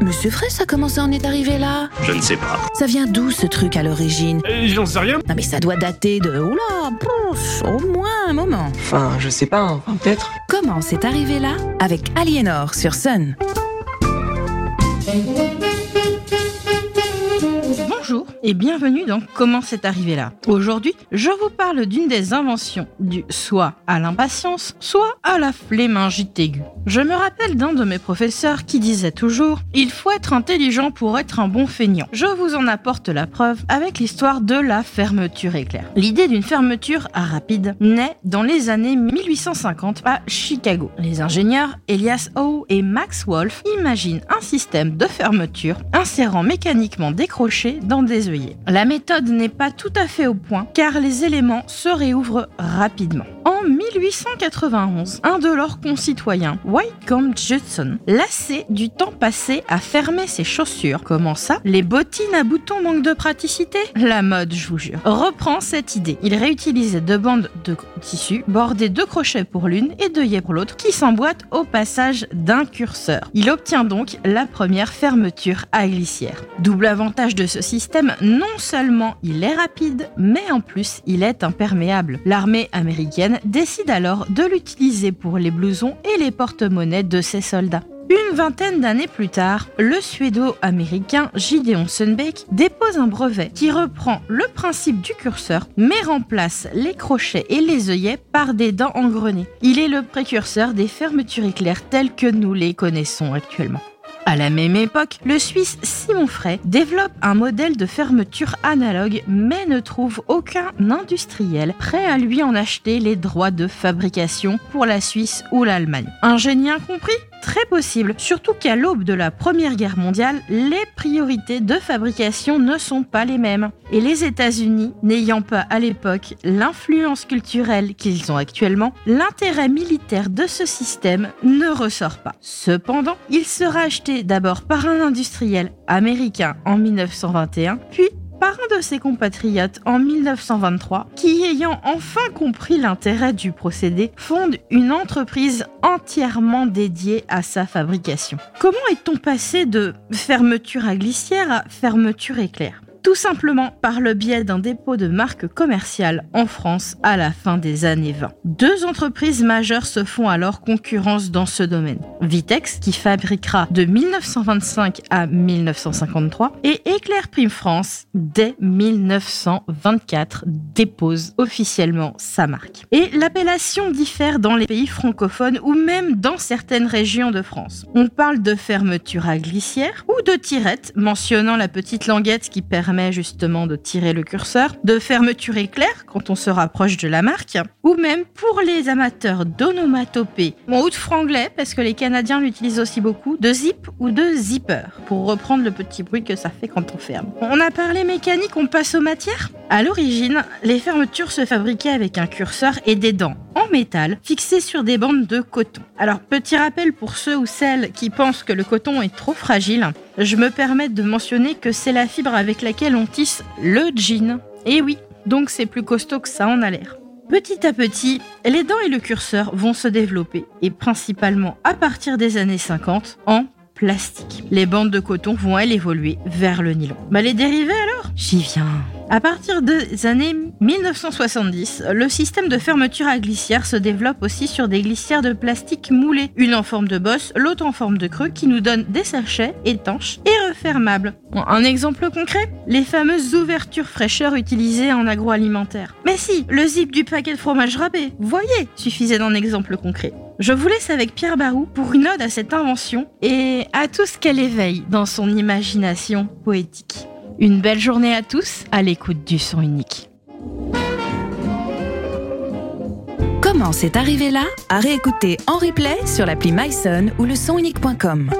Monsieur Fraisse, ça commence à en est arrivé là Je ne sais pas. Ça vient d'où ce truc à l'origine Euh, J'en sais rien. Non mais ça doit dater de... Oula, pouf, au moins un moment. Enfin, je sais pas, enfin, peut-être. Comment c'est arrivé là Avec Aliénor sur Sun. Et bienvenue dans Comment c'est arrivé là. Aujourd'hui, je vous parle d'une des inventions du soit à l'impatience, soit à la flémingite aiguë. Je me rappelle d'un de mes professeurs qui disait toujours Il faut être intelligent pour être un bon feignant. Je vous en apporte la preuve avec l'histoire de la fermeture éclair. L'idée d'une fermeture rapide naît dans les années 1850 à Chicago. Les ingénieurs Elias Howe et Max Wolf imaginent un système de fermeture insérant mécaniquement des crochets dans des œillets. La méthode n'est pas tout à fait au point car les éléments se réouvrent rapidement. En 1891, un de leurs concitoyens, Whitcomb Judson, lassé du temps passé à fermer ses chaussures, comment ça Les bottines à boutons manquent de praticité La mode, je vous jure, reprend cette idée. Il réutilisait deux bandes de tissu bordées de crochets pour l'une et d'œillets pour l'autre qui s'emboîtent au passage d'un curseur. Il obtient donc la première fermeture à glissière. Double avantage de ce système, non seulement il est rapide, mais en plus il est imperméable. L'armée américaine décide alors de l'utiliser pour les blousons et les porte-monnaies de ses soldats. Une vingtaine d'années plus tard, le suédo-américain Gideon Sunbeck dépose un brevet qui reprend le principe du curseur mais remplace les crochets et les œillets par des dents engrenées. Il est le précurseur des fermetures éclairs telles que nous les connaissons actuellement. À la même époque, le Suisse Simon Frey développe un modèle de fermeture analogue mais ne trouve aucun industriel prêt à lui en acheter les droits de fabrication pour la Suisse ou l'Allemagne. Un génie incompris? Très possible, surtout qu'à l'aube de la Première Guerre mondiale, les priorités de fabrication ne sont pas les mêmes. Et les États-Unis, n'ayant pas à l'époque l'influence culturelle qu'ils ont actuellement, l'intérêt militaire de ce système ne ressort pas. Cependant, il sera acheté d'abord par un industriel américain en 1921, puis par un de ses compatriotes en 1923, qui ayant enfin compris l'intérêt du procédé, fonde une entreprise entièrement dédiée à sa fabrication. Comment est-on passé de fermeture à glissière à fermeture éclair? Tout simplement par le biais d'un dépôt de marque commerciale en France à la fin des années 20. Deux entreprises majeures se font alors concurrence dans ce domaine. Vitex, qui fabriquera de 1925 à 1953, et Éclair Prime France, dès 1924, dépose officiellement sa marque. Et l'appellation diffère dans les pays francophones ou même dans certaines régions de France. On parle de fermeture à glissière ou de tirette, mentionnant la petite languette qui permet justement de tirer le curseur, de fermeture éclair quand on se rapproche de la marque, ou même pour les amateurs d'onomatopée, ou de franglais, parce que les Canadiens l'utilisent aussi beaucoup, de zip ou de zipper, pour reprendre le petit bruit que ça fait quand on ferme. On a parlé mécanique, on passe aux matières? À l'origine, les fermetures se fabriquaient avec un curseur et des dents en métal fixées sur des bandes de coton. Alors, petit rappel pour ceux ou celles qui pensent que le coton est trop fragile, je me permets de mentionner que c'est la fibre avec laquelle on tisse le jean. Et oui, donc c'est plus costaud que ça en a l'air. Petit à petit, les dents et le curseur vont se développer, et principalement à partir des années 50, en plastique. Les bandes de coton vont elles évoluer vers le nylon. Bah les dérivés alors? J'y viens. À partir des années 1970, le système de fermeture à glissière se développe aussi sur des glissières de plastique moulées, une en forme de bosse, l'autre en forme de creux, qui nous donnent des sachets étanches et refermables. Un exemple concret Les fameuses ouvertures fraîcheur utilisées en agroalimentaire. Mais si, le zip du paquet de fromage râpé, voyez, suffisait d'un exemple concret. Je vous laisse avec Pierre Barou pour une ode à cette invention et à tout ce qu'elle éveille dans son imagination poétique. Une belle journée à tous à l'écoute du son unique. Comment c'est arrivé là? À réécouter en replay sur l'appli myson ou le sonunique.com.